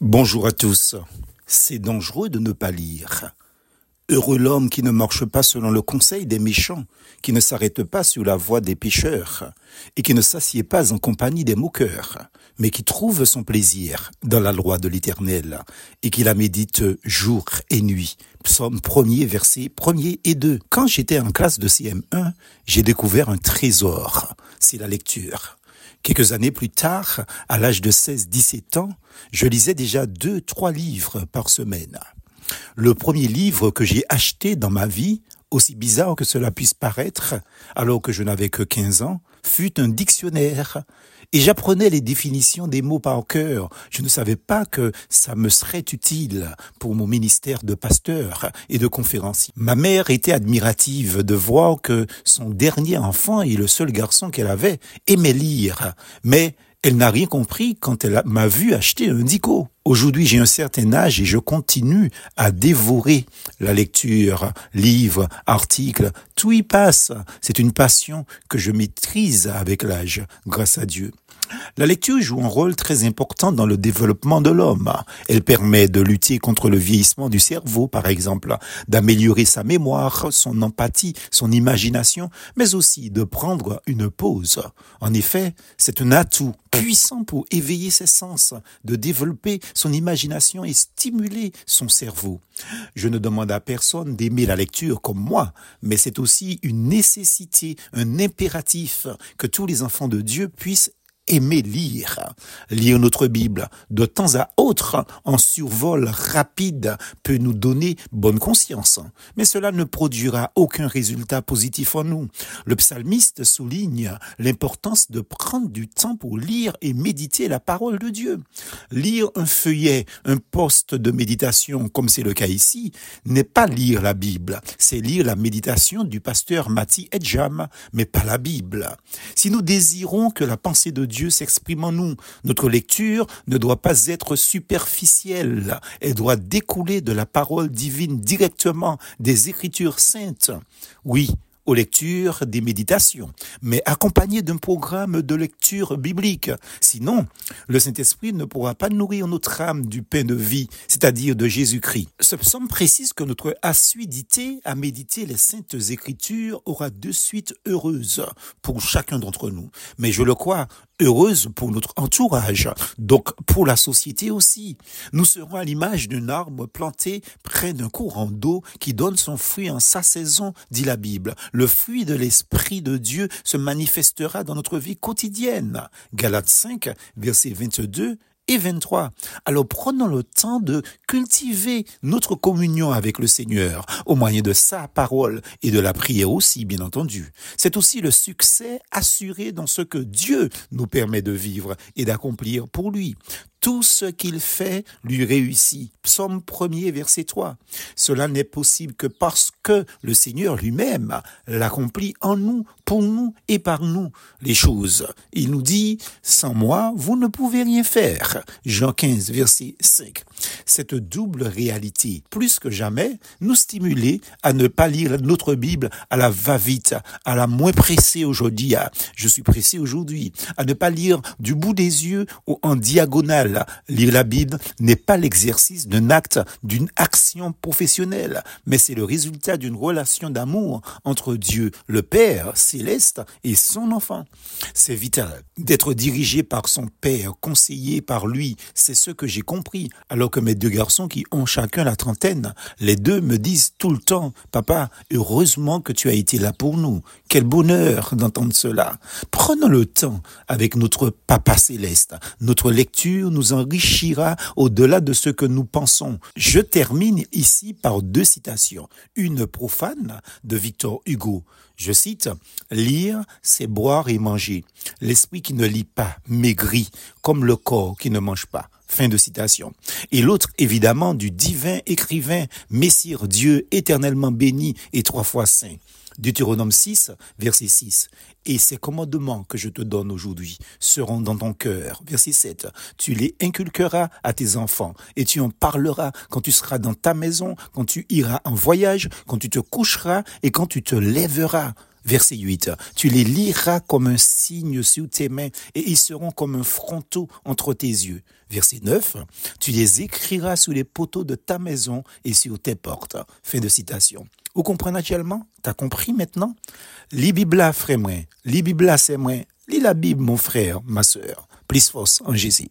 Bonjour à tous. C'est dangereux de ne pas lire. Heureux l'homme qui ne marche pas selon le conseil des méchants, qui ne s'arrête pas sur la voie des pécheurs, et qui ne s'assied pas en compagnie des moqueurs, mais qui trouve son plaisir dans la loi de l'Éternel, et qui la médite jour et nuit. Psaume 1er, verset 1er et 2. Quand j'étais en classe de CM1, j'ai découvert un trésor. C'est la lecture. Quelques années plus tard, à l'âge de 16-17 ans, je lisais déjà deux, trois livres par semaine. Le premier livre que j'ai acheté dans ma vie, aussi bizarre que cela puisse paraître, alors que je n'avais que 15 ans, fut un dictionnaire. Et j'apprenais les définitions des mots par cœur. Je ne savais pas que ça me serait utile pour mon ministère de pasteur et de conférencier. Ma mère était admirative de voir que son dernier enfant et le seul garçon qu'elle avait aimait lire. Mais elle n'a rien compris quand elle m'a vu acheter un dico. Aujourd'hui, j'ai un certain âge et je continue à dévorer la lecture, livres, articles, tout y passe. C'est une passion que je maîtrise avec l'âge, grâce à Dieu. La lecture joue un rôle très important dans le développement de l'homme. Elle permet de lutter contre le vieillissement du cerveau, par exemple, d'améliorer sa mémoire, son empathie, son imagination, mais aussi de prendre une pause. En effet, c'est un atout puissant pour éveiller ses sens, de développer son imagination et stimuler son cerveau. Je ne demande à personne d'aimer la lecture comme moi, mais c'est aussi une nécessité, un impératif que tous les enfants de Dieu puissent aimer lire, lire notre Bible de temps à autre en survol rapide peut nous donner bonne conscience, mais cela ne produira aucun résultat positif en nous. Le psalmiste souligne l'importance de prendre du temps pour lire et méditer la parole de Dieu. Lire un feuillet, un poste de méditation, comme c'est le cas ici, n'est pas lire la Bible, c'est lire la méditation du pasteur Mati Edjam, mais pas la Bible. Si nous désirons que la pensée de Dieu Dieu s'exprime en nous. Notre lecture ne doit pas être superficielle, elle doit découler de la parole divine directement des Écritures saintes. Oui, aux lectures des méditations, mais accompagné d'un programme de lecture biblique. Sinon, le Saint-Esprit ne pourra pas nourrir notre âme du pain de vie, c'est-à-dire de Jésus-Christ. Ce psaume précise que notre assiduité à méditer les saintes écritures aura de suite heureuse pour chacun d'entre nous. Mais je le crois, heureuse pour notre entourage, donc pour la société aussi. Nous serons à l'image d'un arbre planté près d'un courant d'eau qui donne son fruit en sa saison, dit la Bible. Le fruit de l'Esprit de Dieu se manifestera dans notre vie quotidienne. Galates 5, verset 22 et 23. Alors prenons le temps de cultiver notre communion avec le Seigneur au moyen de sa parole et de la prière aussi, bien entendu. C'est aussi le succès assuré dans ce que Dieu nous permet de vivre et d'accomplir pour lui. Tout ce qu'il fait lui réussit. Psaume 1er, verset 3. Cela n'est possible que parce que le Seigneur lui-même l'accomplit en nous, pour nous et par nous les choses. Il nous dit, sans moi, vous ne pouvez rien faire. Jean 15, verset 5. Cette double réalité, plus que jamais, nous stimuler à ne pas lire notre Bible à la va-vite, à la moins pressée aujourd'hui. Je suis pressé aujourd'hui. À ne pas lire du bout des yeux ou en diagonale Lire la Bible n'est pas l'exercice d'un acte, d'une action professionnelle, mais c'est le résultat d'une relation d'amour entre Dieu, le Père céleste, et son enfant. C'est vital d'être dirigé par son Père, conseillé par lui. C'est ce que j'ai compris. Alors que mes deux garçons qui ont chacun la trentaine, les deux me disent tout le temps, papa, heureusement que tu as été là pour nous. Quel bonheur d'entendre cela. Prenons le temps avec notre Papa céleste. Notre lecture nous enrichira au-delà de ce que nous pensons. Je termine ici par deux citations. Une profane de Victor Hugo. Je cite, Lire, c'est boire et manger. L'esprit qui ne lit pas maigrit, comme le corps qui ne mange pas. Fin de citation. Et l'autre, évidemment, du divin écrivain, Messire Dieu éternellement béni et trois fois saint. Deutéronome 6, verset 6. Et ces commandements que je te donne aujourd'hui seront dans ton cœur. Verset 7. Tu les inculqueras à tes enfants et tu en parleras quand tu seras dans ta maison, quand tu iras en voyage, quand tu te coucheras et quand tu te lèveras. Verset 8. Tu les liras comme un signe sur tes mains et ils seront comme un fronteau entre tes yeux. Verset 9. Tu les écriras sous les poteaux de ta maison et sur tes portes. Fin de citation. Vous comprenez actuellement? T'as compris maintenant? Lis Bible, frère moi. C'est moi. Lis la Bible, mon frère, ma sœur. Plus force en Jésus.